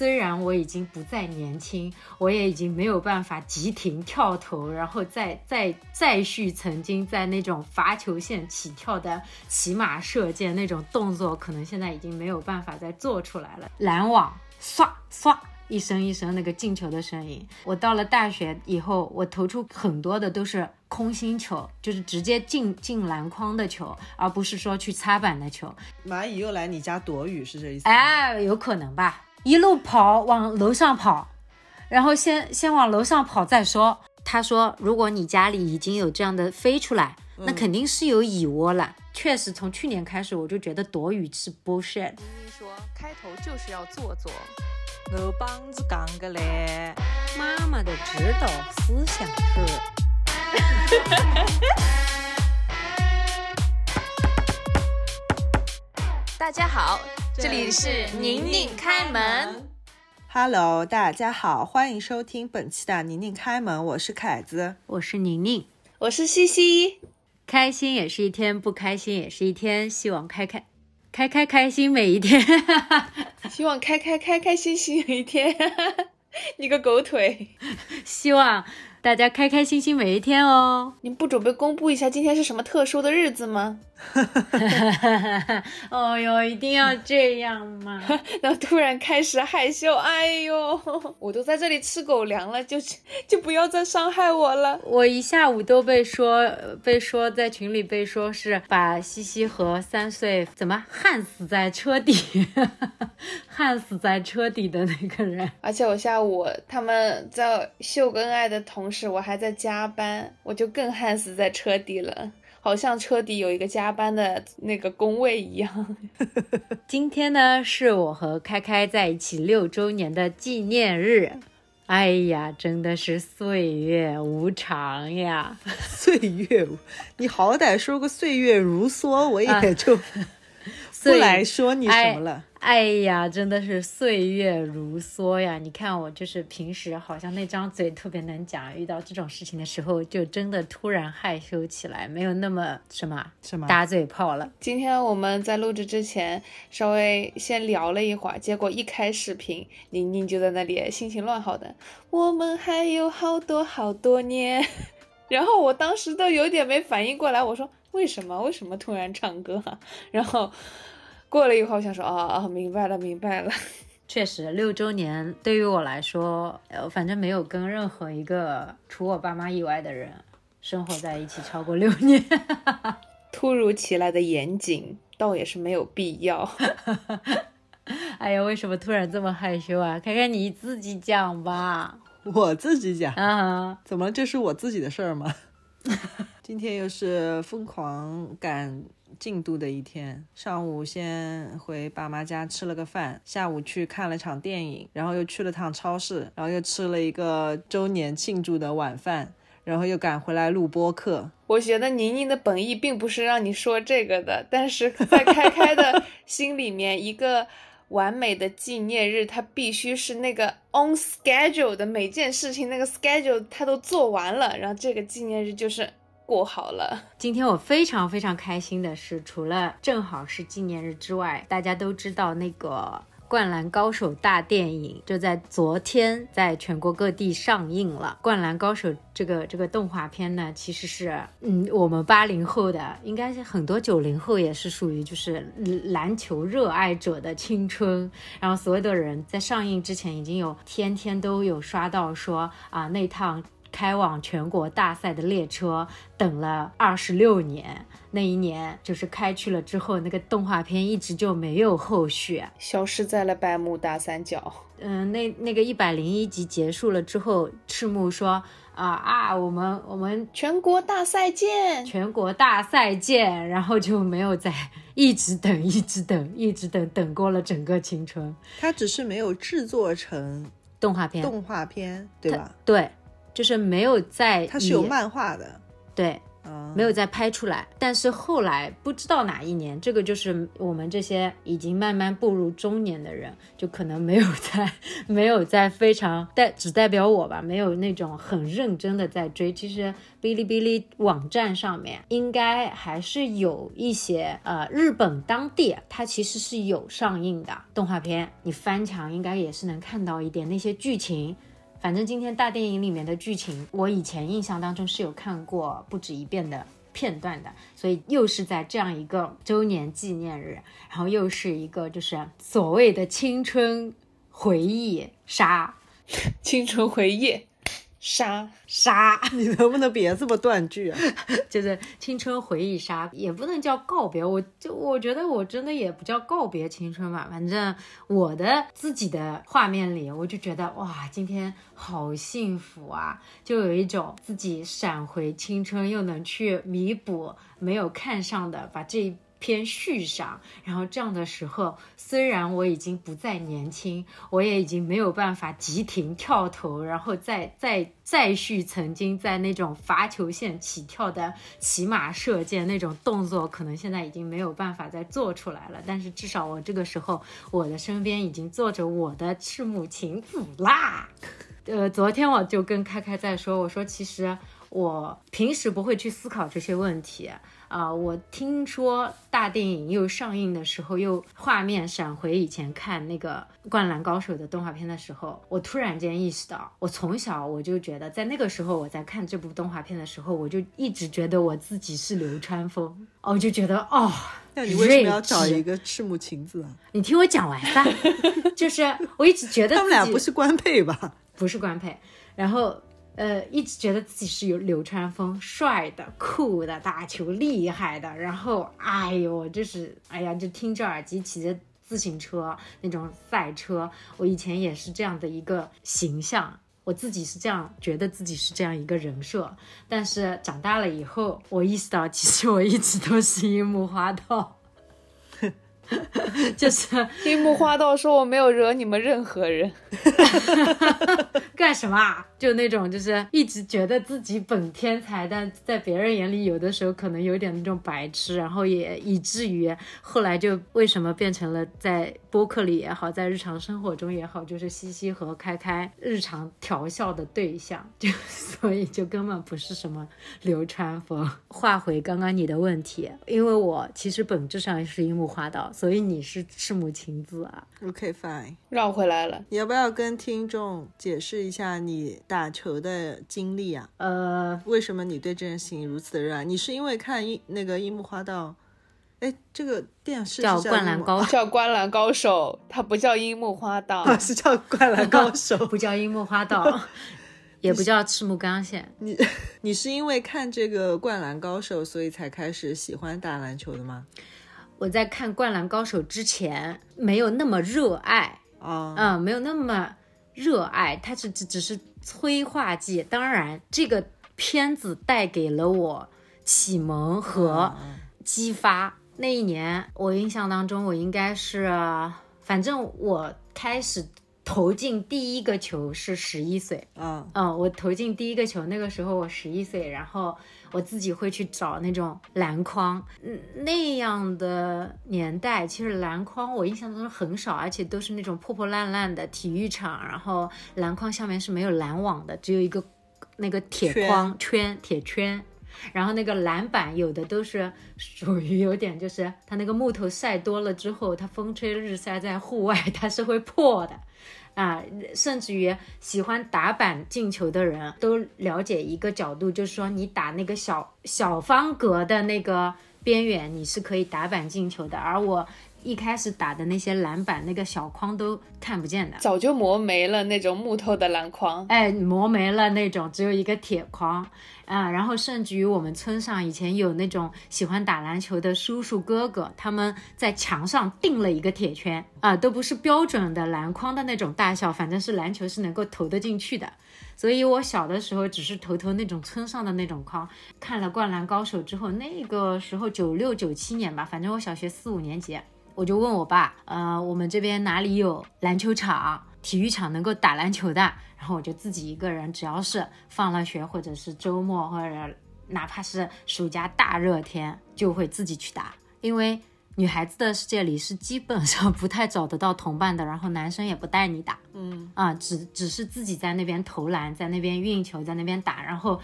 虽然我已经不再年轻，我也已经没有办法急停跳投，然后再再再续曾经在那种罚球线起跳的骑马射箭那种动作，可能现在已经没有办法再做出来了。拦网，唰唰。一声一声那个进球的声音，我到了大学以后，我投出很多的都是空心球，就是直接进进篮筐的球，而不是说去擦板的球。蚂蚁又来你家躲雨是这意思？哎，有可能吧。一路跑往楼上跑，然后先先往楼上跑再说。他说，如果你家里已经有这样的飞出来，那肯定是有蚁窝了。确实，从去年开始我就觉得躲雨是 bullshit。明明说开头就是要做做。我帮子讲个嘞，妈妈的指导思想是。大家好，这里是宁宁开门。Hello，大家好，欢迎收听本期的宁宁开门，我是凯子，我是宁宁，我是西西。开心也是一天，不开心也是一天，希望开开。开开开心每一天，希望开开开开心心每一天。你个狗腿，希望。大家开开心心每一天哦！你不准备公布一下今天是什么特殊的日子吗？哦哟，一定要这样吗？然后突然开始害羞，哎呦，我都在这里吃狗粮了，就就不要再伤害我了。我一下午都被说被说在群里被说是把西西和三岁怎么焊死在车底，焊死在车底的那个人。而且我下午他们在秀恩爱的同。是我还在加班，我就更焊死在车底了，好像车底有一个加班的那个工位一样。今天呢，是我和开开在一起六周年的纪念日。哎呀，真的是岁月无常呀！岁月，你好歹说个岁月如梭，我也就不来说你什么了。哎呀，真的是岁月如梭呀！你看我就是平时好像那张嘴特别能讲，遇到这种事情的时候就真的突然害羞起来，没有那么什么什么打嘴炮了。今天我们在录制之前稍微先聊了一会儿，结果一开视频，宁宁就在那里心情乱好的，我们还有好多好多年，然后我当时都有点没反应过来，我说为什么为什么突然唱歌？然后。过了一会儿，我想说，啊啊，明白了，明白了。确实，六周年对于我来说，呃，反正没有跟任何一个除我爸妈以外的人生活在一起超过六年。突如其来的严谨，倒也是没有必要。哎呀，为什么突然这么害羞啊？看看你自己讲吧。我自己讲啊？怎么这是我自己的事儿吗？今天又是疯狂赶。进度的一天，上午先回爸妈家吃了个饭，下午去看了场电影，然后又去了趟超市，然后又吃了一个周年庆祝的晚饭，然后又赶回来录播课。我觉得宁宁的本意并不是让你说这个的，但是在开开的心里面，一个完美的纪念日，它必须是那个 on schedule 的每件事情，那个 schedule 它都做完了，然后这个纪念日就是。过好了。今天我非常非常开心的是，除了正好是纪念日之外，大家都知道那个《灌篮高手》大电影就在昨天在全国各地上映了。《灌篮高手》这个这个动画片呢，其实是嗯，我们八零后的，应该是很多九零后也是属于就是篮球热爱者的青春。然后所有的人在上映之前已经有天天都有刷到说啊那趟。开往全国大赛的列车等了二十六年，那一年就是开去了之后，那个动画片一直就没有后续，消失在了百慕大三角。嗯，那那个一百零一集结束了之后，赤木说啊啊，我们我们全国大赛见，全国大赛见，然后就没有再一直等，一直等，一直等，等过了整个青春。他只是没有制作成动画片，动画片对吧？对。就是没有在，它是有漫画的，对，嗯，没有再拍出来。但是后来不知道哪一年，这个就是我们这些已经慢慢步入中年的人，就可能没有在 没有在非常代只代表我吧，没有那种很认真的在追。其实哔哩哔哩网站上面应该还是有一些呃日本当地它其实是有上映的动画片，你翻墙应该也是能看到一点那些剧情。反正今天大电影里面的剧情，我以前印象当中是有看过不止一遍的片段的，所以又是在这样一个周年纪念日，然后又是一个就是所谓的青春回忆杀。青春回忆。杀，杀，你能不能别这么断句啊？就是青春回忆杀，也不能叫告别，我就我觉得我真的也不叫告别青春吧，反正我的自己的画面里，我就觉得哇，今天好幸福啊，就有一种自己闪回青春，又能去弥补没有看上的，把这一篇续上。然后这样的时候，虽然我已经不再年轻，我也已经没有办法急停跳投，然后再再再续曾经在那种罚球线起跳的骑马射箭那种动作，可能现在已经没有办法再做出来了。但是至少我这个时候，我的身边已经坐着我的赤木晴子啦。呃，昨天我就跟开开在说，我说其实我平时不会去思考这些问题。啊、我听说大电影又上映的时候，又画面闪回以前看那个《灌篮高手》的动画片的时候，我突然间意识到，我从小我就觉得，在那个时候我在看这部动画片的时候，我就一直觉得我自己是流川枫，哦，我就觉得哦，那你为什么要找一个赤木晴子啊？你听我讲完吧，就是我一直觉得他们俩不是官配吧？不是官配，然后呃一直觉得自己是有流川枫帅的、酷的、打球厉害的，然后哎呦，就是哎呀，就听着耳机骑着自行车那种赛车，我以前也是这样的一个形象。我自己是这样觉得自己是这样一个人设，但是长大了以后，我意识到其实我一直都是樱木花道，就是 樱木花道说我没有惹你们任何人，干什么啊？就那种就是一直觉得自己本天才，但在别人眼里有的时候可能有点那种白痴，然后也以至于后来就为什么变成了在播客里也好，在日常生活中也好，就是西西和开开日常调笑的对象，就所以就根本不是什么流川枫。话回刚刚你的问题，因为我其实本质上是樱木花道，所以你是赤木晴子啊。OK fine，绕回来了。你要不要跟听众解释一下你打球的经历啊？呃，为什么你对这件事情如此的热爱？你是因为看樱那个樱木花道？哎，这个电视叫《灌篮高手》。叫《灌篮高手》，它不叫樱木花道。啊，是叫《灌篮高手》不叫樱木花道，也不叫赤木刚宪。你你是因为看这个《灌篮高手》，所以才开始喜欢打篮球的吗？我在看《灌篮高手》之前没有那么热爱，啊、嗯，没有那么热爱，它是只只是催化剂。当然，这个片子带给了我启蒙和激发。那一年，我印象当中，我应该是，反正我开始投进第一个球是十一岁。啊嗯，我投进第一个球，那个时候我十一岁，然后我自己会去找那种篮筐，嗯，那样的年代，其实篮筐我印象中很少，而且都是那种破破烂烂的体育场，然后篮筐下面是没有篮网的，只有一个那个铁圈框圈铁圈。然后那个篮板有的都是属于有点，就是它那个木头晒多了之后，它风吹日晒在户外，它是会破的。啊，甚至于喜欢打板进球的人都了解一个角度，就是说你打那个小小方格的那个边缘，你是可以打板进球的。而我一开始打的那些篮板，那个小框都看不见的。早就磨没了那种木头的篮筐，哎，磨没了那种，只有一个铁框啊。然后甚至于我们村上以前有那种喜欢打篮球的叔叔哥哥，他们在墙上钉了一个铁圈啊，都不是标准的篮筐的那种大小，反正是篮球是能够投得进去的。所以我小的时候只是投投那种村上的那种框。看了《灌篮高手》之后，那个时候九六九七年吧，反正我小学四五年级。我就问我爸，呃，我们这边哪里有篮球场、体育场能够打篮球的？然后我就自己一个人，只要是放了学或者是周末或者哪怕是暑假大热天，就会自己去打，因为女孩子的世界里是基本上不太找得到同伴的，然后男生也不带你打，嗯啊，只只是自己在那边投篮，在那边运球，在那边打，然后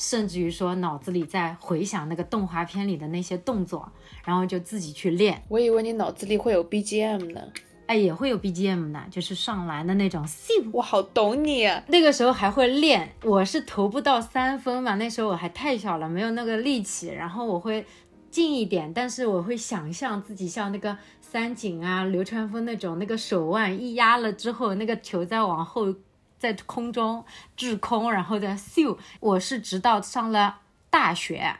甚至于说脑子里在回想那个动画片里的那些动作，然后就自己去练。我以为你脑子里会有 BGM 呢。哎，也会有 BGM 的，就是上篮的那种。我好懂你啊！那个时候还会练，我是投不到三分嘛，那时候我还太小了，没有那个力气。然后我会近一点，但是我会想象自己像那个三井啊、流川枫那种，那个手腕一压了之后，那个球再往后在空中滞空，然后再咻。我是直到上了大学。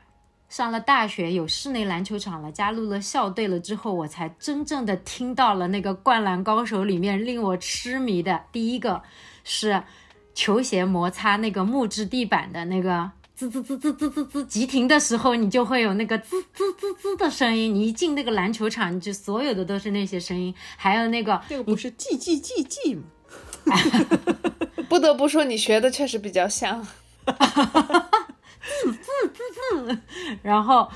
上了大学，有室内篮球场了，加入了校队了之后，我才真正的听到了那个《灌篮高手》里面令我痴迷的第一个是球鞋摩擦那个木质地板的那个滋滋滋滋滋滋滋急停的时候，你就会有那个滋滋滋滋的声音。你一进那个篮球场，你就所有的都是那些声音，还有那个那个不是 G G G G 吗？不得不说，你学的确实比较像。然后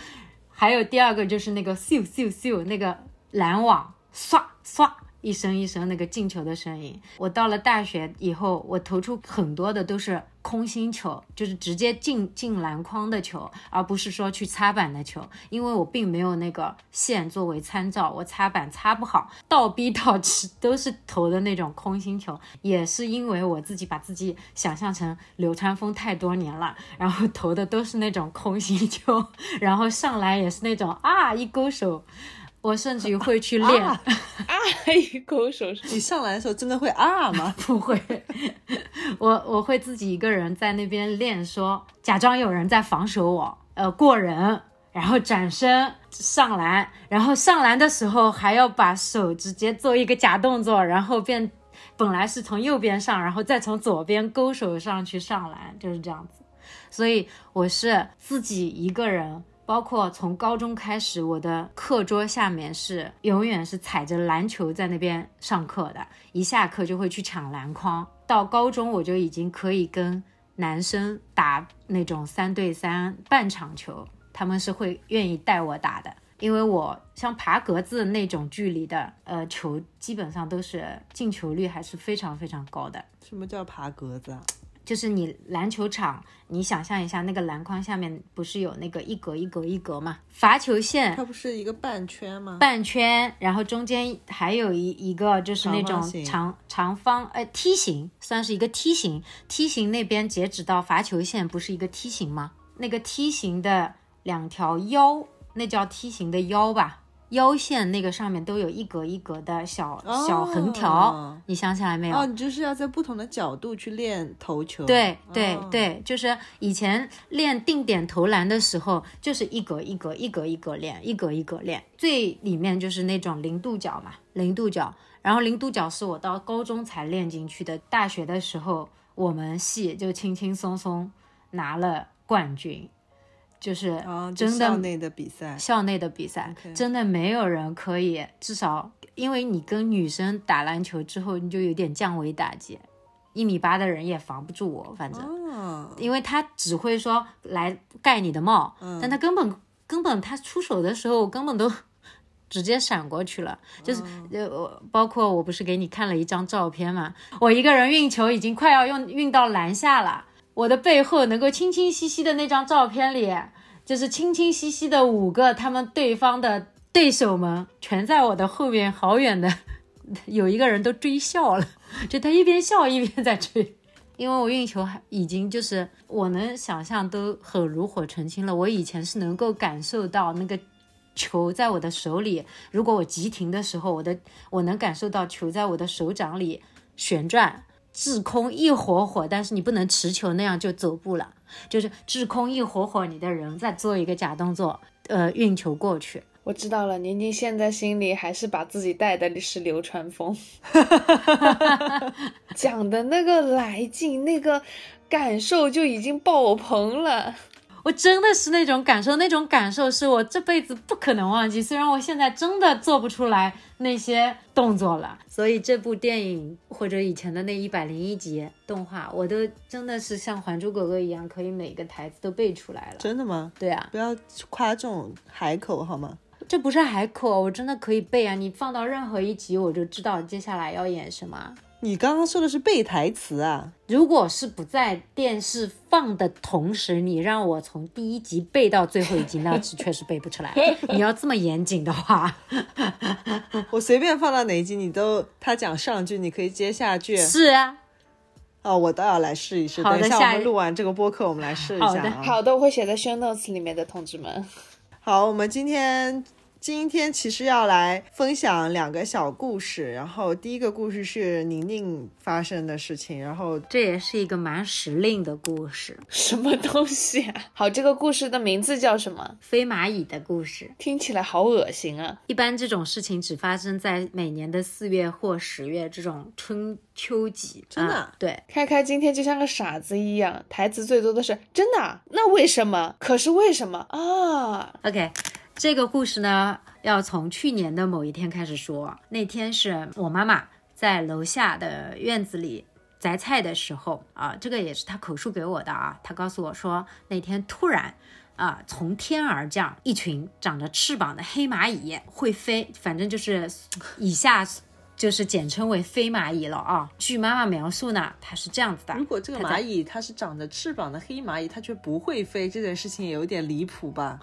还有第二个就是那个咻咻咻，那个拦网唰唰。一声一声那个进球的声音，我到了大学以后，我投出很多的都是空心球，就是直接进进篮筐的球，而不是说去擦板的球，因为我并没有那个线作为参照，我擦板擦不好，倒逼倒吃都是投的那种空心球，也是因为我自己把自己想象成流川枫太多年了，然后投的都是那种空心球，然后上来也是那种啊一勾手。我甚至于会去练 啊，一勾手。你上来的时候真的会啊吗？不会，我我会自己一个人在那边练，说假装有人在防守我，呃，过人，然后转身上篮，然后上篮的时候还要把手直接做一个假动作，然后变，本来是从右边上，然后再从左边勾手上去上篮，就是这样子。所以我是自己一个人。包括从高中开始，我的课桌下面是永远是踩着篮球在那边上课的，一下课就会去抢篮筐。到高中我就已经可以跟男生打那种三对三半场球，他们是会愿意带我打的，因为我像爬格子那种距离的，呃，球基本上都是进球率还是非常非常高的。什么叫爬格子啊？就是你篮球场，你想象一下，那个篮筐下面不是有那个一格一格一格嘛？罚球线，它不是一个半圈吗？半圈，然后中间还有一一个就是那种长长方，呃，梯形，算是一个梯形。梯形那边截止到罚球线，不是一个梯形吗？那个梯形的两条腰，那叫梯形的腰吧？腰线那个上面都有一格一格的小小横条，你想起来没有？哦，你就是要在不同的角度去练投球。对对对，就是以前练定点投篮的时候，就是一格一格一格一格练，一格一格练。最里面就是那种零度角嘛，零度角。然后零度角是我到高中才练进去的，大学的时候我们系就轻轻松松拿了冠军。就是真的校内的比赛，校内的比赛真的没有人可以，至少因为你跟女生打篮球之后，你就有点降维打击，一米八的人也防不住我，反正，因为他只会说来盖你的帽，但他根本根本他出手的时候根本都 直接闪过去了，就是呃，包括我不是给你看了一张照片嘛，我一个人运球已经快要用运到篮下了。我的背后能够清清晰晰的那张照片里，就是清清晰晰的五个他们对方的对手们，全在我的后面好远的，有一个人都追笑了，就他一边笑一边在追，因为我运球还已经就是我能想象都很炉火纯青了。我以前是能够感受到那个球在我的手里，如果我急停的时候，我的我能感受到球在我的手掌里旋转。滞空一会会，但是你不能持球那样就走步了，就是滞空一会会，你的人再做一个假动作，呃，运球过去。我知道了，宁宁现在心里还是把自己带的是流川枫，讲的那个来劲，那个感受就已经爆棚了。我真的是那种感受，那种感受是我这辈子不可能忘记。虽然我现在真的做不出来那些动作了，所以这部电影或者以前的那一百零一集动画，我都真的是像《还珠格格》一样，可以每个台词都背出来了。真的吗？对啊，不要夸这种海口好吗？这不是海口，我真的可以背啊！你放到任何一集，我就知道接下来要演什么。你刚刚说的是背台词啊？如果是不在电视放的同时，你让我从第一集背到最后一集，那是确实背不出来。你要这么严谨的话，我随便放到哪一集，你都他讲上句，你可以接下句。是啊，哦，我倒要来试一试。等一下我们录完这个播客，我们来试一好的。好的，我会写在 show notes 里面的，同志们。好，我们今天今天其实要来分享两个小故事，然后第一个故事是宁宁发生的事情，然后这也是一个蛮时令的故事，什么东西啊？好，这个故事的名字叫什么？飞蚂蚁的故事。听起来好恶心啊！一般这种事情只发生在每年的四月或十月这种春秋季。真的啊对，开开今天就像个傻子一样，台词最多的是“真的啊？那为什么？可是为什么啊 OK，这个故事呢，要从去年的某一天开始说。那天是我妈妈在楼下的院子里摘菜的时候啊，这个也是她口述给我的啊。她告诉我说，那天突然啊，从天而降一群长着翅膀的黑蚂蚁，会飞，反正就是以下。就是简称为飞蚂蚁了啊。据妈妈描述呢，它是这样子的：如果这个蚂蚁它是长着翅膀的黑蚂蚁，它却不会飞，这件事情也有点离谱吧？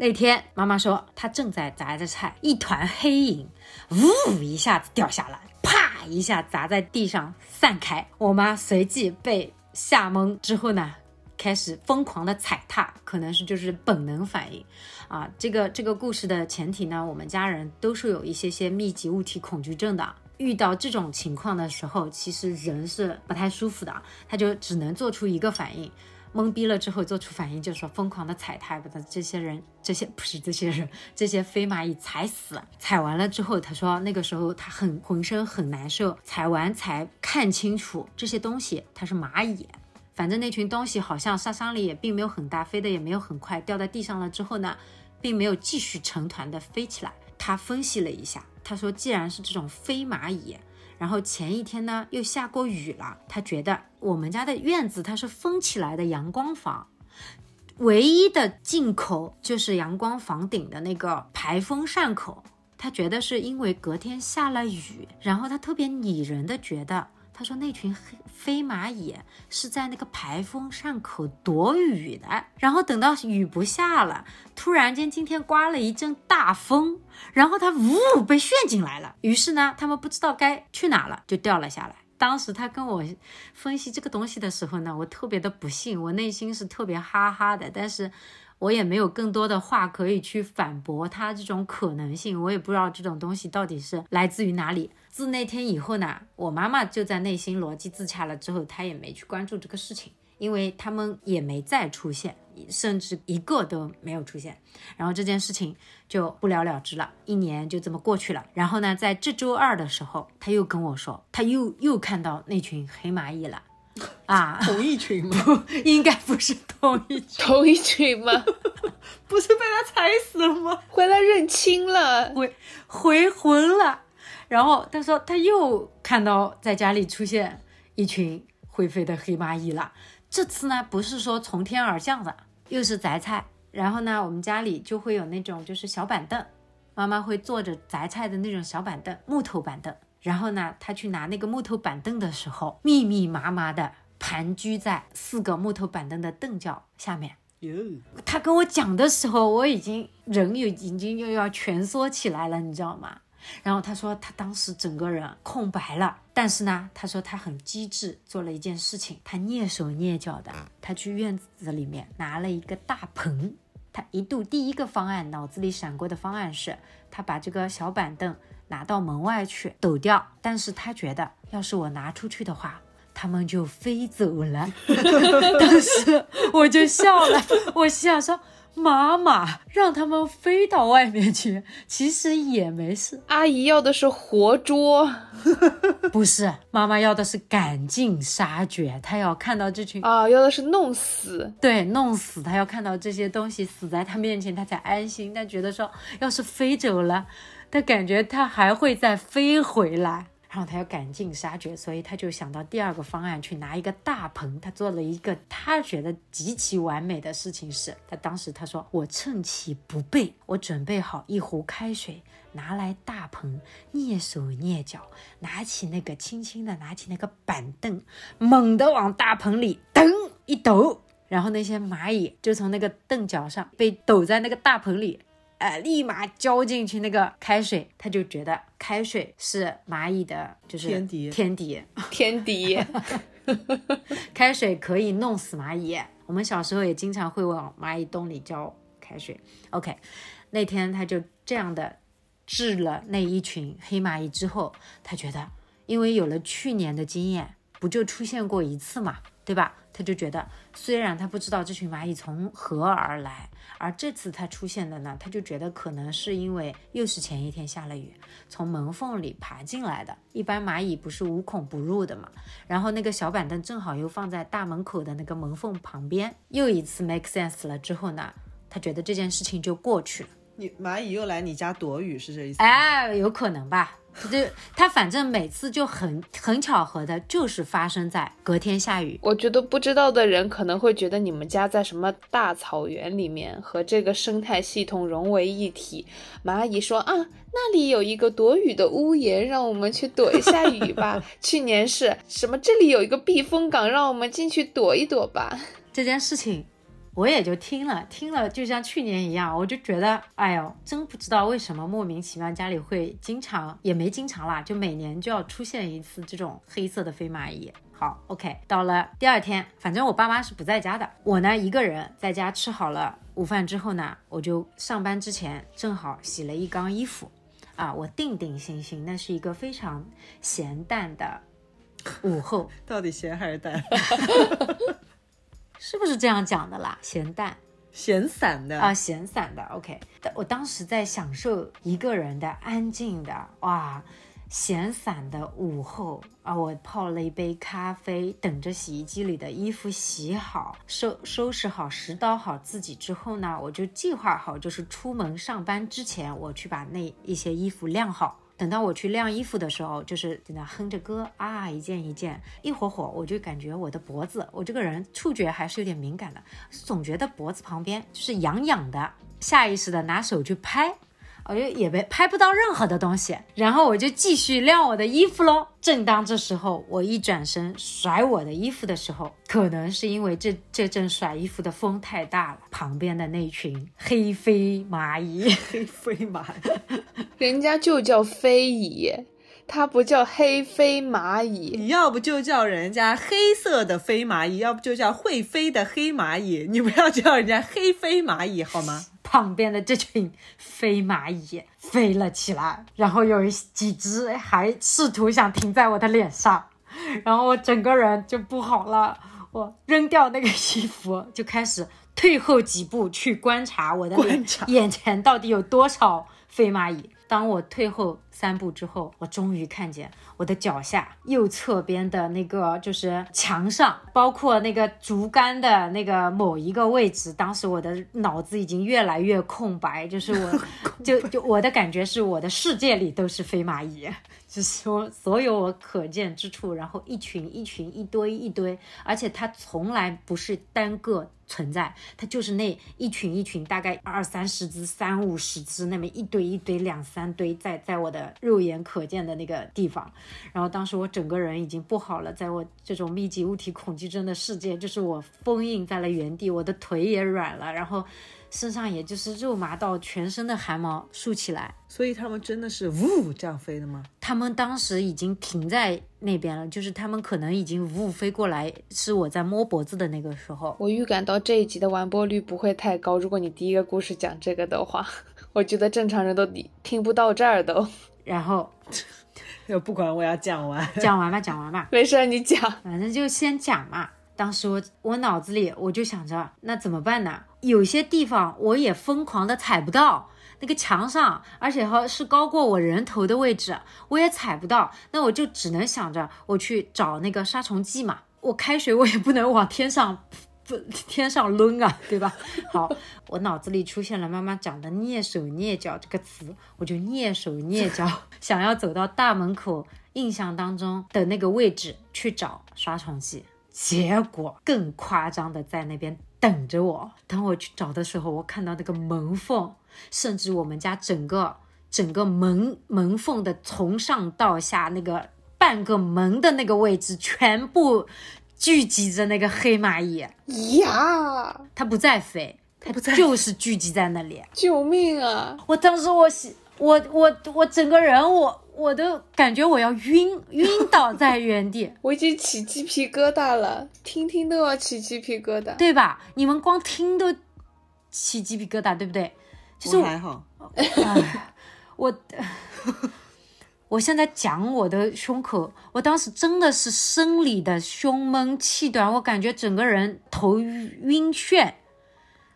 那天妈妈说，她正在砸着菜，一团黑影，呜一下子掉下来，啪一下砸在地上散开。我妈随即被吓懵之后呢，开始疯狂的踩踏，可能是就是本能反应啊。这个这个故事的前提呢，我们家人都是有一些些密集物体恐惧症的。遇到这种情况的时候，其实人是不太舒服的，他就只能做出一个反应，懵逼了之后做出反应，就是说疯狂的踩它，把他这些人，这些不是这些人，这些飞蚂蚁踩死。踩完了之后，他说那个时候他很浑身很难受，踩完才看清楚这些东西它是蚂蚁。反正那群东西好像杀伤力也并没有很大，飞得也没有很快，掉在地上了之后呢，并没有继续成团的飞起来。他分析了一下，他说既然是这种飞蚂蚁，然后前一天呢又下过雨了，他觉得我们家的院子它是封起来的阳光房，唯一的进口就是阳光房顶的那个排风扇口。他觉得是因为隔天下了雨，然后他特别拟人的觉得，他说那群黑飞蚂蚁是在那个排风扇口躲雨的，然后等到雨不下了，突然间今天刮了一阵大风，然后它呜被炫进来了，于是呢，他们不知道该去哪了，就掉了下来。当时他跟我分析这个东西的时候呢，我特别的不信，我内心是特别哈哈的，但是我也没有更多的话可以去反驳他这种可能性，我也不知道这种东西到底是来自于哪里。自那天以后呢，我妈妈就在内心逻辑自洽了之后，她也没去关注这个事情，因为他们也没再出现，甚至一个都没有出现。然后这件事情就不了了之了，一年就这么过去了。然后呢，在这周二的时候，他又跟我说，他又又看到那群黑蚂蚁了，啊，同一群吗？应该不是同一群，同一群吗？不是被他踩死了吗？回来认亲了，回回魂了。然后他说他又看到在家里出现一群会飞的黑蚂蚁了。这次呢，不是说从天而降的，又是摘菜。然后呢，我们家里就会有那种就是小板凳，妈妈会坐着摘菜的那种小板凳，木头板凳。然后呢，他去拿那个木头板凳的时候，密密麻麻的盘踞在四个木头板凳的凳脚下面。哟，他跟我讲的时候，我已经人又已经又要蜷缩起来了，你知道吗？然后他说他当时整个人空白了，但是呢，他说他很机智，做了一件事情，他蹑手蹑脚的，他去院子里面拿了一个大盆。他一度第一个方案脑子里闪过的方案是，他把这个小板凳拿到门外去抖掉，但是他觉得要是我拿出去的话。他们就飞走了，当时我就笑了，我心想说：“妈妈让他们飞到外面去，其实也没事。阿姨要的是活捉 不是，妈妈要的是赶尽杀绝，她要看到这群啊，要的是弄死。对弄死，她要看到这些东西死在她面前，她才安心。她觉得说，要是飞走了，她感觉她还会再飞回来。然后他要赶尽杀绝，所以他就想到第二个方案，去拿一个大盆。他做了一个他觉得极其完美的事情是，他当时他说：“我趁其不备，我准备好一壶开水，拿来大盆，蹑手蹑脚，拿起那个轻轻的拿起那个板凳，猛地往大盆里噔一抖，然后那些蚂蚁就从那个凳脚上被抖在那个大盆里。”呃，立马浇进去那个开水，他就觉得开水是蚂蚁的，就是天敌天敌，天敌，开水可以弄死蚂蚁。我们小时候也经常会往蚂蚁洞里浇开水。OK，那天他就这样的治了那一群黑蚂蚁之后，他觉得，因为有了去年的经验，不就出现过一次嘛，对吧？他就觉得，虽然他不知道这群蚂蚁从何而来。而这次他出现的呢，他就觉得可能是因为又是前一天下了雨，从门缝里爬进来的。一般蚂蚁不是无孔不入的嘛？然后那个小板凳正好又放在大门口的那个门缝旁边，又一次 make sense 了之后呢，他觉得这件事情就过去了。你蚂蚁又来你家躲雨是这意思？哎，有可能吧。就他反正每次就很很巧合的，就是发生在隔天下雨。我觉得不知道的人可能会觉得你们家在什么大草原里面，和这个生态系统融为一体。蚂蚁说啊，那里有一个躲雨的屋檐，让我们去躲一下雨吧。去年是什么？这里有一个避风港，让我们进去躲一躲吧。这件事情。我也就听了听了，就像去年一样，我就觉得，哎呦，真不知道为什么莫名其妙家里会经常，也没经常啦，就每年就要出现一次这种黑色的飞蚂蚁。好，OK，到了第二天，反正我爸妈是不在家的，我呢一个人在家吃好了午饭之后呢，我就上班之前正好洗了一缸衣服，啊，我定定心心，那是一个非常咸淡的午后，到底咸还是淡？是不是这样讲的啦？咸淡，闲散的啊，闲散的。OK，我当时在享受一个人的安静的哇，闲散的午后啊，我泡了一杯咖啡，等着洗衣机里的衣服洗好，收收拾好，拾掇好自己之后呢，我就计划好，就是出门上班之前，我去把那一些衣服晾好。等到我去晾衣服的时候，就是在那哼着歌啊，一件一件，一会会我就感觉我的脖子，我这个人触觉还是有点敏感的，总觉得脖子旁边就是痒痒的，下意识的拿手去拍。我就也没拍不到任何的东西，然后我就继续晾我的衣服喽。正当这时候，我一转身甩我的衣服的时候，可能是因为这这阵甩衣服的风太大了，旁边的那群黑飞蚂蚁，黑飞蚂蚁，人家就叫飞蚁，它不叫黑飞蚂蚁。你要不就叫人家黑色的飞蚂蚁，要不就叫会飞的黑蚂蚁，你不要叫人家黑飞蚂蚁好吗？旁边的这群飞蚂蚁飞了起来，然后有几只还试图想停在我的脸上，然后我整个人就不好了，我扔掉那个衣服，就开始退后几步去观察我的脸眼前到底有多少飞蚂蚁。当我退后三步之后，我终于看见我的脚下右侧边的那个就是墙上，包括那个竹竿的那个某一个位置。当时我的脑子已经越来越空白，就是我 就就我的感觉是我的世界里都是飞蚂蚁，就是说所有我可见之处，然后一群一群一堆一堆，而且它从来不是单个。存在，它就是那一群一群，大概二三十只、三五十只，那么一堆一堆、两三堆，在在我的肉眼可见的那个地方。然后当时我整个人已经不好了，在我这种密集物体恐惧症的世界，就是我封印在了原地，我的腿也软了，然后。身上也就是肉麻到全身的汗毛竖起来，所以他们真的是呜这样飞的吗？他们当时已经停在那边了，就是他们可能已经呜飞过来，是我在摸脖子的那个时候。我预感到这一集的完播率不会太高，如果你第一个故事讲这个的话，我觉得正常人都听不到这儿都。然后，不管我要讲完，讲完吧，讲完吧，没事你讲，反正就先讲嘛。当时我我脑子里我就想着，那怎么办呢？有些地方我也疯狂的踩不到，那个墙上，而且还是高过我人头的位置，我也踩不到。那我就只能想着我去找那个杀虫剂嘛。我开水我也不能往天上不天上抡啊，对吧？好，我脑子里出现了妈妈讲的蹑手蹑脚这个词，我就蹑手蹑脚想要走到大门口印象当中的那个位置去找杀虫剂。结果更夸张的在那边等着我。等我去找的时候，我看到那个门缝，甚至我们家整个整个门门缝的从上到下那个半个门的那个位置，全部聚集着那个黑蚂蚁。呀，它不再飞，它不再就是聚集在那里。救命啊！我当时我喜我我我整个人我我都感觉我要晕 晕倒在原地。我已经起鸡皮疙瘩了，听听都要起鸡皮疙瘩。对吧？你们光听都起鸡皮疙瘩，对不对？就是我还好，哎，我我现在讲我的胸口，我当时真的是生理的胸闷气短，我感觉整个人头晕眩、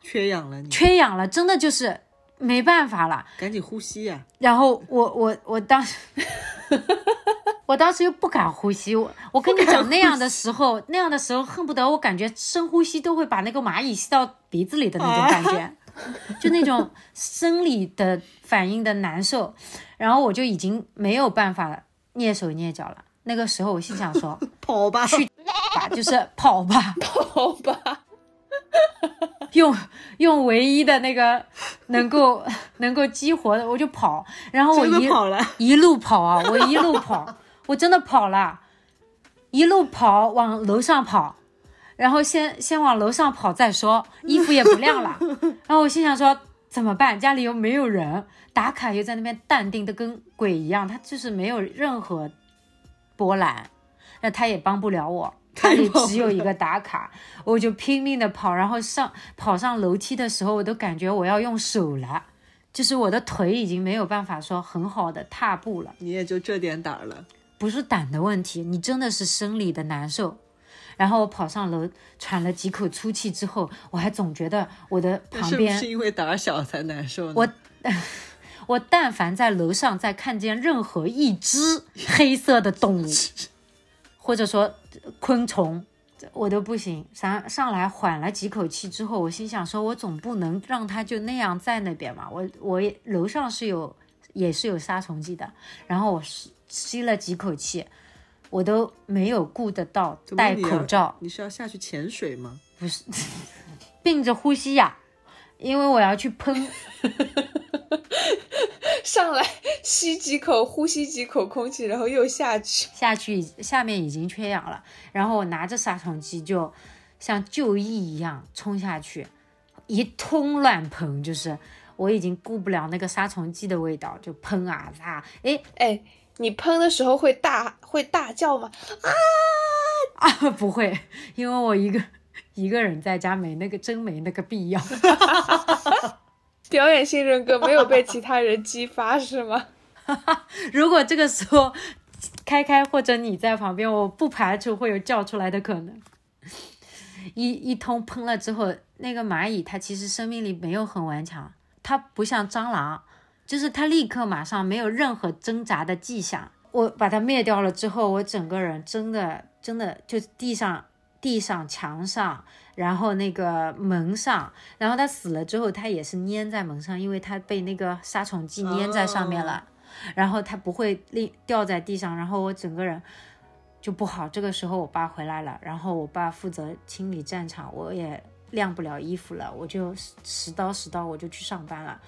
缺氧了你，缺氧了，真的就是没办法了。赶紧呼吸呀、然后我我我当时，我当时又不敢呼吸。我我跟你讲，那样的时候，那样的时候，恨不得我感觉深呼吸都会把那个蚂蚁吸到鼻子里的那种感觉，就那种生理的反应的难受。然后我就已经没有办法了蹑手蹑脚了。那个时候我心想说，跑吧，去吧，就是跑吧，跑吧，用用唯一的那个能够 能够激活的，我就跑。然后我一跑了，一路跑啊，我一路跑，我真的跑了，一路跑往楼上跑，然后先先往楼上跑再说，衣服也不晾了。然后我心想说怎么办？家里又没有人，打卡又在那边淡定的跟鬼一样，他就是没有任何波澜，那他也帮不了我。家里只有一个打卡，我就拼命的跑，然后上跑上楼梯的时候，我都感觉我要用手了，就是我的腿已经没有办法说很好的踏步了。你也就这点胆儿了。不是胆的问题，你真的是生理的难受。然后我跑上楼，喘了几口粗气之后，我还总觉得我的旁边，是因为胆小才难受呢？我 我但凡在楼上再看见任何一只黑色的动物，或者说昆虫，我都不行。上上来缓了几口气之后，我心想说，我总不能让它就那样在那边嘛。我我也楼上是有也是有杀虫剂的，然后我吸吸了几口气，我都没有顾得到戴口罩，你是要下去潜水吗？不是 并着呼吸呀、因为我要去喷。上来吸几口，呼吸几口空气，然后又下去。下去下面已经缺氧了，然后我拿着杀虫剂就像就义一样冲下去，一通乱喷，就是我已经顾不了那个杀虫剂的味道，就喷啊啊！哎哎，你喷的时候会大会大叫吗？啊不会，因为我一个一个人在家没那个真没那个必要。表演性人格没有被其他人激发是吗？如果这个时候开开或者你在旁边，我不排除会有叫出来的可能。一一通喷了之后，那个蚂蚁它其实生命力没有很顽强，它不像蟑螂，就是它立刻马上没有任何挣扎的迹象。我把它灭掉了之后，我整个人真的真的就地上、地上、墙上，然后那个门上，然后他死了之后，他也是粘在门上，因为他被那个杀虫剂粘在上面了。然后他不会立掉在地上，然后我整个人就不好。这个时候我爸回来了，然后我爸负责清理战场，我也晾不了衣服了，我就拾刀拾刀我就去上班了。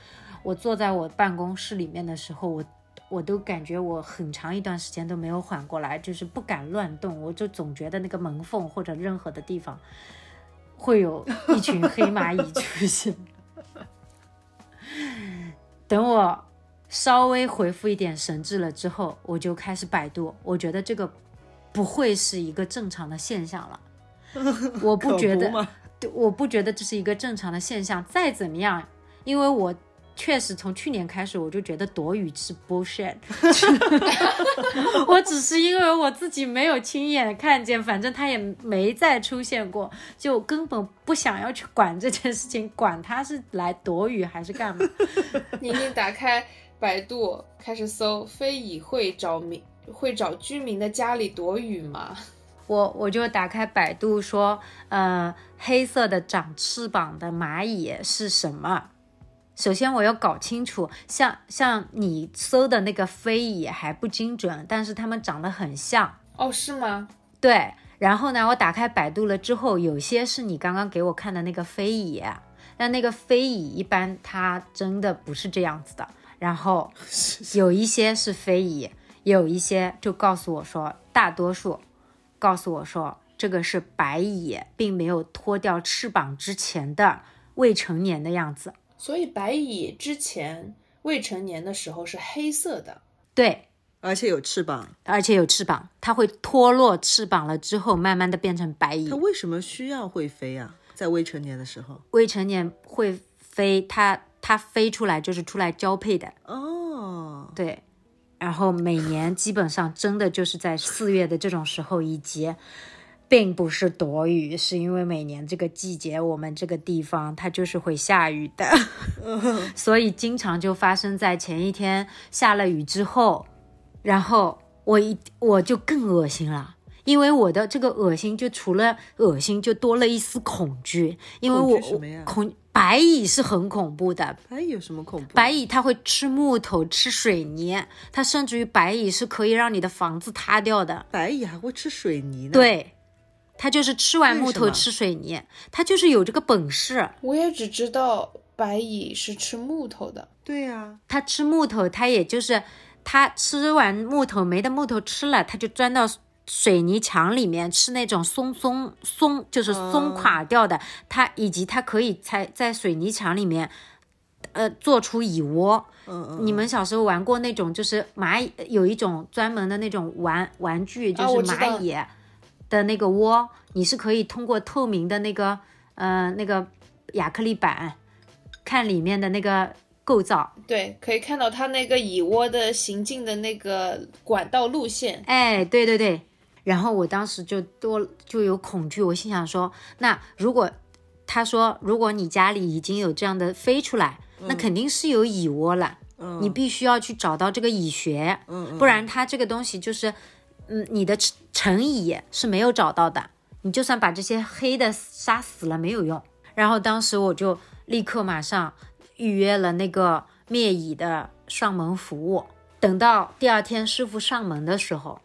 我坐在我办公室里面的时候，我我都感觉我很长一段时间都没有缓过来，就是不敢乱动，我就总觉得那个门缝或者任何的地方会有一群黑蚂蚁出现。等我稍微恢复一点神智了之后，我就开始百度，我觉得这个不会是一个正常的现象了。我不觉得，吗？对我不觉得这是一个正常的现象。再怎么样，因为我确实从去年开始我就觉得躲雨是 bullshit，我只是因为我自己没有亲眼看见，反正它也没再出现过，就根本不想要去管这件事情，管它是来躲雨还是干嘛。宁宁打开百度开始搜非蚁会找民会找居民的家里躲雨吗？我我就打开百度说，呃，黑色的长翅膀的蚂蚁是什么？首先我要搞清楚，像像你搜的那个飞蚁还不精准，但是它们长得很像。哦，是吗？对。然后呢，我打开百度了之后，有些是你刚刚给我看的那个飞蚁，但那个飞蚁一般它真的不是这样子的。然后 有一些是飞蚁，有一些就告诉我说，大多数。告诉我说，这个是白蚁，并没有脱掉翅膀之前的未成年的样子。所以白蚁之前未成年的时候是黑色的，对，而且有翅膀，而且有翅膀，它会脱落翅膀了之后，慢慢的变成白蚁。它为什么需要会飞啊？在未成年的时候，未成年会飞，它它飞出来就是出来交配的。哦，对。然后每年基本上真的就是在四月的这种时候，以及并不是躲雨，是因为每年这个季节我们这个地方它就是会下雨的，所以经常就发生在前一天下了雨之后，然后我一我就更恶心了，因为我的这个恶心就除了恶心就多了一丝恐惧，因为我恐。白蚁是很恐怖的，白蚁有什么恐怖？白蚁它会吃木头、吃水泥，它甚至于白蚁是可以让你的房子塌掉的。白蚁还会吃水泥呢？对，它就是吃完木头吃水泥，它就是有这个本事。我也只知道白蚁是吃木头的。对呀，它吃木头，它也就是它吃完木头没的木头吃了，它就钻到。水泥墙里面吃那种松松松，就是松垮掉的，它以及它可以在在水泥墙里面，呃，做出蚁窝。嗯你们小时候玩过那种，就是蚂蚁有一种专门的那种玩玩具，就是蚂蚁的那个窝，你是可以通过透明的那个呃那个亚克力板看里面的那个构造。对，可以看到它那个蚁窝的行进的那个管道路线。哎，对对对。然后我当时就多就有恐惧，我心想说，那如果他说如果你家里已经有这样的飞出来，那肯定是有蚁窝了，你必须要去找到这个蚁穴，不然它这个东西就是，嗯，你的成蚁是没有找到的，你就算把这些黑的杀死了没有用。然后当时我就立刻马上预约了那个灭蚁的上门服务，等到第二天师傅上门的时候。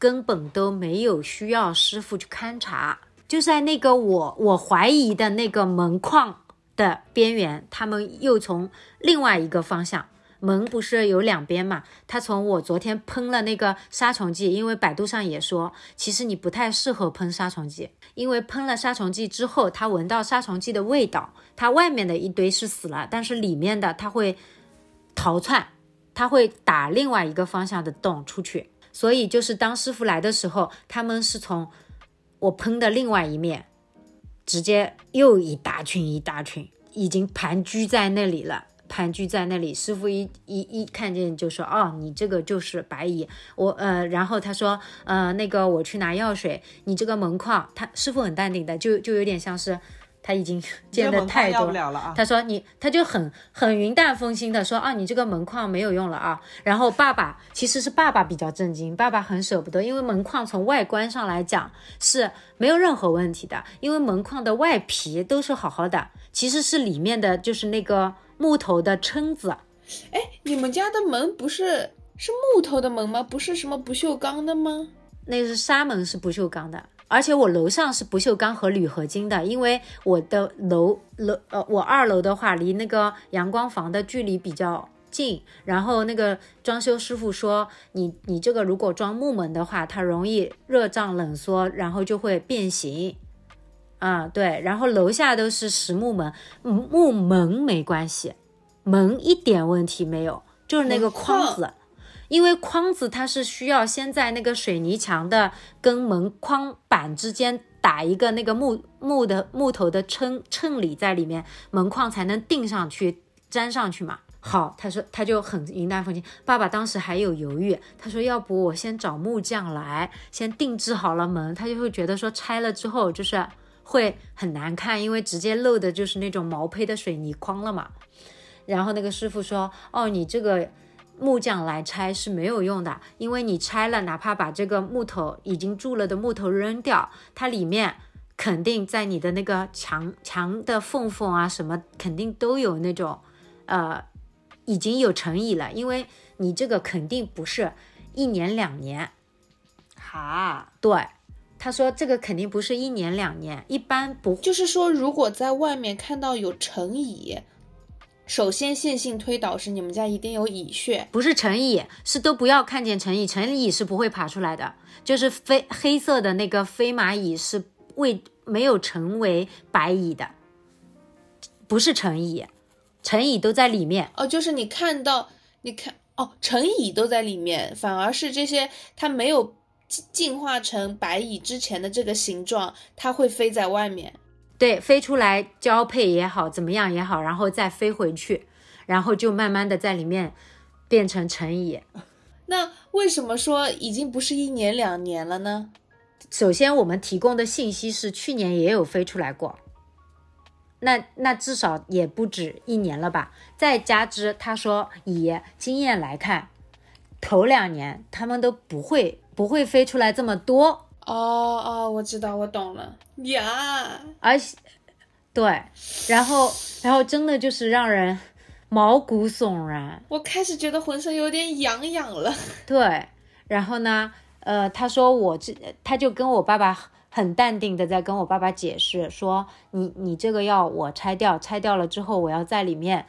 根本都没有需要师傅去勘察，就在那个我我怀疑的那个门框的边缘，他们又从另外一个方向，门不是有两边嘛？他从我昨天喷了那个杀虫剂，因为百度上也说，其实你不太适合喷杀虫剂，因为喷了杀虫剂之后，他闻到杀虫剂的味道，它外面的一堆是死了，但是里面的它会逃窜，它会打另外一个方向的洞出去。所以就是当师傅来的时候，他们是从我喷的另外一面，直接又一大群一大群，已经盘踞在那里了，盘踞在那里。师傅一一一看见就说：“哦，你这个就是白蚁。”我呃，然后他说：“呃，那个我去拿药水，你这个门框。”他师傅很淡定的，就就有点像是。他已经见的太多了啊，他说你，他就很很云淡风轻的说啊，你这个门框没有用了啊。然后爸爸其实是爸爸比较震惊，爸爸很舍不得，因为门框从外观上来讲是没有任何问题的，因为门框的外皮都是好好的，其实是里面的就是那个木头的撑子。哎，你们家的门不是是木头的门吗？不是什么不锈钢的吗？那是纱门，是不锈钢的。而且我楼上是不锈钢和铝合金的，因为我的楼楼呃，我二楼的话离那个阳光房的距离比较近。然后那个装修师傅说，你你这个如果装木门的话，它容易热胀冷缩，然后就会变形。啊，对。然后楼下都是实木门，木门没关系，门一点问题没有，就是那个框子。因为框子它是需要先在那个水泥墙的跟门框板之间打一个那个木木的木头的衬衬里在里面，门框才能钉上去，粘上去嘛。好，他说他就很云淡风轻。爸爸当时还有犹豫，他说要不我先找木匠来，先定制好了门。他就会觉得说拆了之后就是会很难看，因为直接漏的就是那种毛坯的水泥框了嘛。然后那个师傅说，哦，你这个木匠来拆是没有用的，因为你拆了，哪怕把这个木头已经住了的木头扔掉，它里面肯定在你的那个墙墙的缝缝啊什么，肯定都有那种呃。已经有诚意了，因为你这个肯定不是一年两年，哈，对，他说这个肯定不是一年两年，一般不就是说，如果在外面看到有成蚁，首先线性推导是你们家一定有蚁穴，不是成蚁，是都不要看见成蚁，成蚁是不会爬出来的，就是飞黑色的那个飞蚂蚁是未没有成为白蚁的，不是成蚁。成蚁都在里面哦，就是你看到，你看哦，成蚁都在里面，反而是这些它没有进进化成白蚁之前的这个形状，它会飞在外面，对，飞出来交配也好，怎么样也好，然后再飞回去，然后就慢慢的在里面变成成蚁。那为什么说已经不是一年两年了呢？首先，我们提供的信息是去年也有飞出来过。那那至少也不止一年了吧？再加之他说以经验来看，头两年他们都不会不会飞出来这么多。哦哦，我知道，我懂了呀。而且，对，然后然后真的就是让人毛骨悚然。我开始觉得浑身有点痒痒了。对，然后呢，呃，他说我这他就跟我爸爸。很淡定的在跟我爸爸解释说：“你你这个要我拆掉，拆掉了之后，我要在里面，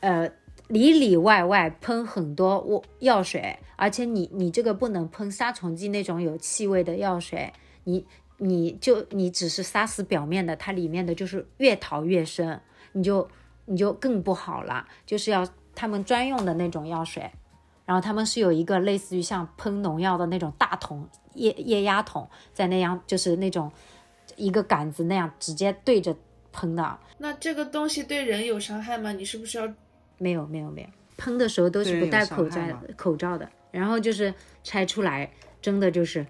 呃，里里外外喷很多我药水，而且你你这个不能喷杀虫剂那种有气味的药水，你你就你只是杀死表面的，它里面的就是越逃越深，你就你就更不好了，就是要他们专用的那种药水，然后他们是有一个类似于像喷农药的那种大桶。”液液压桶在那样，就是那种一个杆子那样直接对着喷的。那这个东西对人有伤害吗？你是不是要？没有没有没有，喷的时候都是不戴口罩口罩的。然后就是拆出来，真的就是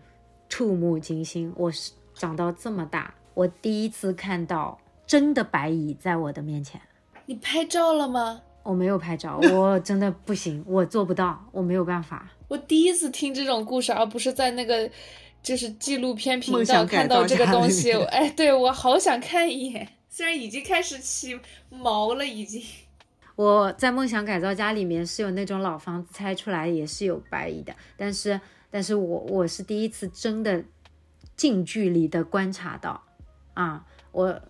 触目惊心。我是长到这么大，我第一次看到真的白蚁在我的面前。你拍照了吗？我没有拍照，我真的不行，我做不到，我没有办法。我第一次听这种故事，而不是在那个就是纪录片频道看到这个东西。哎，对我好想看一眼，虽然已经开始起毛了，已经。我在梦想改造家里面是有那种老房子拆出来也是有白蚁的，但是，但是我我是第一次真的近距离的观察到，啊，我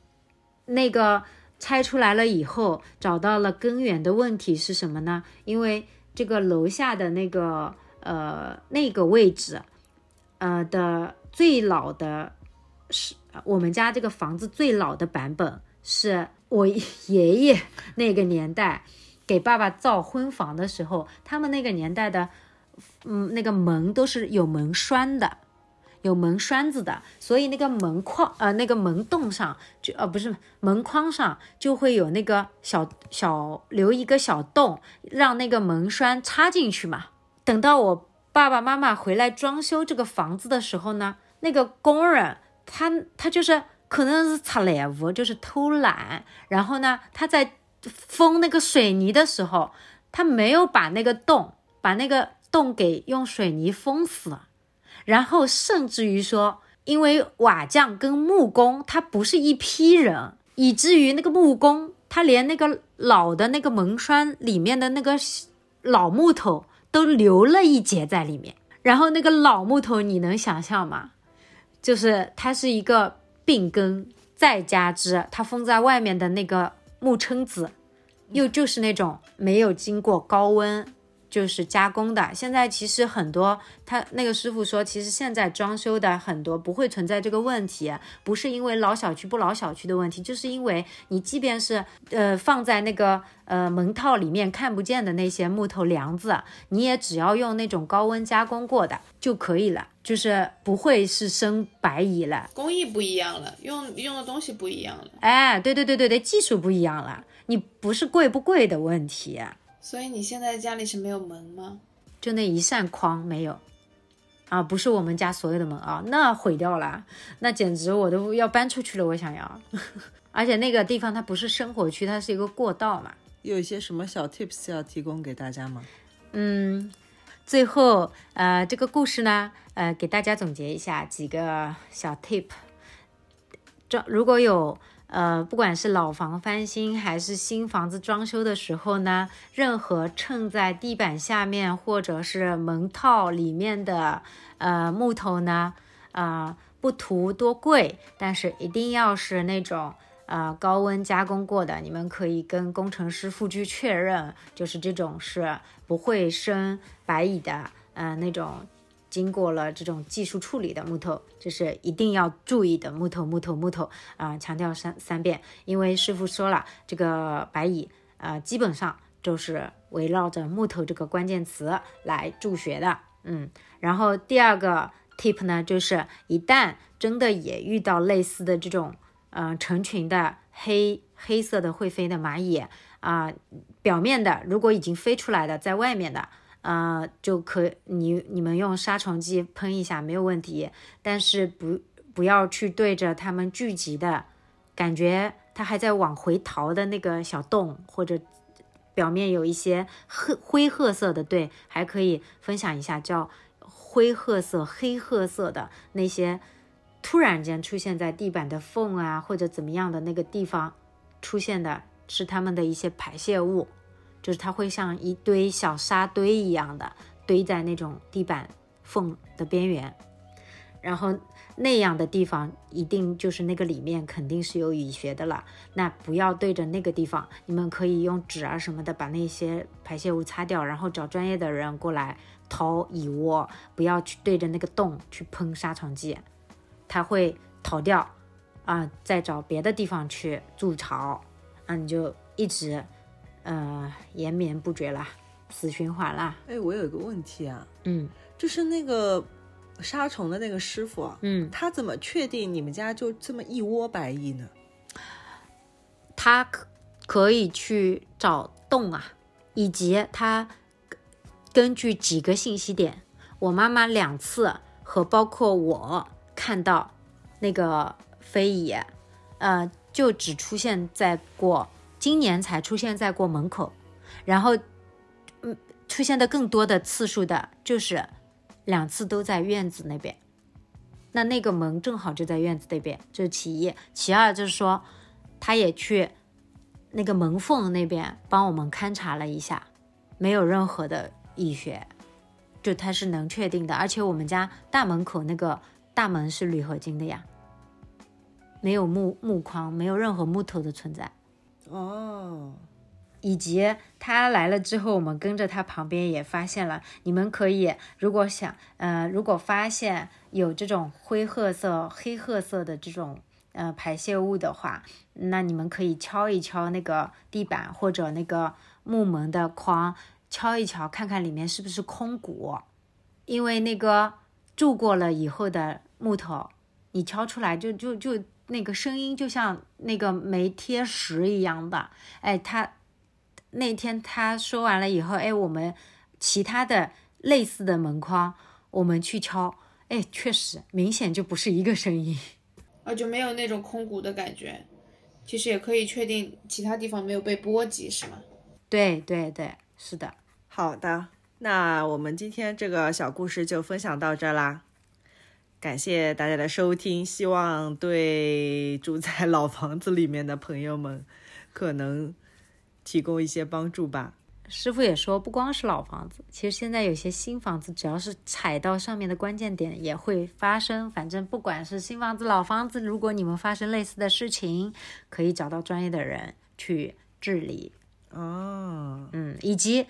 那个拆出来了以后，找到了根源的问题是什么呢？因为这个楼下的那个。呃，那个位置，呃的最老的是我们家这个房子最老的版本，是我爷爷那个年代给爸爸造婚房的时候，他们那个年代的，嗯，那个门都是有门栓的，有门栓子的，所以那个门框呃那个门洞上就呃不是门框上就会有那个小小留一个小洞，让那个门栓插进去嘛。等到我爸爸妈妈回来装修这个房子的时候呢，那个工人他他就是可能是擦赖物，就是偷懒。然后呢，他在封那个水泥的时候，他没有把那个洞把那个洞给用水泥封死。然后甚至于说，因为瓦匠跟木工他不是一批人，以至于那个木工他连那个老的那个门栓里面的那个老木头。都留了一节在里面，然后那个老木头你能想象吗？就是它是一个病根，再加之它封在外面的那个木撑子，又就是那种没有经过高温。就是加工的，现在其实很多，他那个师傅说，其实现在装修的很多不会存在这个问题，不是因为老小区不老小区的问题，就是因为你即便是呃放在那个呃门套里面看不见的那些木头梁子，你也只要用那种高温加工过的就可以了，就是不会是生白蚁了。工艺不一样了，用用的东西不一样了。哎，对对对对对，技术不一样了。你不是贵不贵的问题，所以你现在家里是没有门吗？就那一扇框没有。啊，不是我们家所有的门啊，那毁掉了，那简直我都要搬出去了。我想要，而且那个地方它不是生活区，它是一个过道嘛。有一些什么小 tips 要提供给大家吗？嗯，最后呃，这个故事呢，呃，给大家总结一下几个小 tip。装如果有呃，不管是老房翻新还是新房子装修的时候呢，任何衬在地板下面或者是门套里面的呃木头呢，啊，不图多贵，但是一定要是那种呃高温加工过的，你们可以跟工程师傅去确认，就是这种是不会生白蚁的，呃那种。经过了这种技术处理的木头，这是一定要注意的。木头，木头，木头啊！强调三三遍，因为师傅说了，这个白蚁啊，基本上就是围绕着木头这个关键词来助学的。嗯，然后第二个 tip 呢，就是一旦真的也遇到类似的这种，嗯，成群的黑黑色的会飞的蚂蚁啊，表面的如果已经飞出来的，在外面的。呃，就可你你们用杀虫剂喷一下没有问题，但是不不要去对着它们聚集的，感觉它还在往回逃的那个小洞，或者表面有一些褐灰褐色的，对，还可以分享一下叫灰褐色、黑褐色的那些突然间出现在地板的缝啊或者怎么样的那个地方出现的是它们的一些排泄物。就是它会像一堆小沙堆一样的堆在那种地板缝的边缘，然后那样的地方一定就是那个里面肯定是有蚁穴的了。那不要对着那个地方，你们可以用纸啊什么的把那些排泄物擦掉，然后找专业的人过来掏蚁窝，不要去对着那个洞去喷杀虫剂，它会逃掉啊，再找别的地方去筑巢，那你就一直。呃，延绵不绝啦，死循环啦。哎，我有一个问题啊，嗯，就是那个杀虫的那个师傅啊，嗯，他怎么确定你们家就这么一窝白蚁呢？他可可以去找洞啊，以及他根据几个信息点，我妈妈两次和包括我看到那个飞蚁，呃，就只出现在过。今年才出现在过门口，然后，嗯，出现的更多的次数的就是两次都在院子那边，那那个门正好就在院子那边，这是其一。其二就是说，他也去那个门缝那边帮我们勘察了一下，没有任何的蚁穴，就他是能确定的。而且我们家大门口那个大门是铝合金的呀，没有木木框，没有任何木头的存在。哦，以及他来了之后，我们跟着他旁边也发现了。你们可以，如果想，呃，如果发现有这种灰褐色、黑褐色的这种呃排泄物的话，那你们可以敲一敲那个地板或者那个木门的框，敲一敲，看看里面是不是空鼓。因为那个住过了以后的木头，你敲出来就就就。那个声音就像那个没贴实一样的，哎，他那天他说完了以后，哎，我们其他的类似的门框，我们去敲，哎，确实明显就不是一个声音，啊，就没有那种空鼓的感觉，其实也可以确定其他地方没有被波及，是吗？对对对，是的。好的，那我们今天这个小故事就分享到这啦。感谢大家的收听，希望对住在老房子里面的朋友们可能提供一些帮助吧。师傅也说，不光是老房子，其实现在有些新房子，只要是踩到上面的关键点，也会发生。反正不管是新房子、老房子，如果你们发生类似的事情，可以找到专业的人去治理。哦，嗯，以及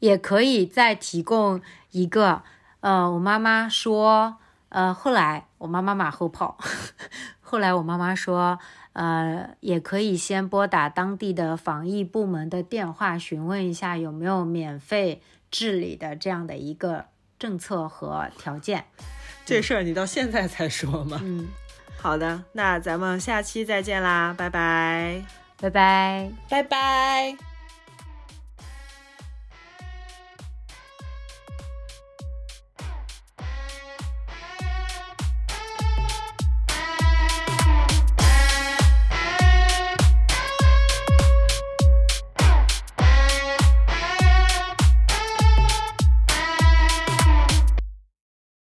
也可以再提供一个，呃，我妈妈说。呃，后来我妈妈马后炮，后来我妈妈说，呃，也可以先拨打当地的防疫部门的电话，询问一下有没有免费治理的这样的一个政策和条件。这事儿你到现在才说吗？嗯，好的，那咱们下期再见啦，拜拜。拜拜。拜拜。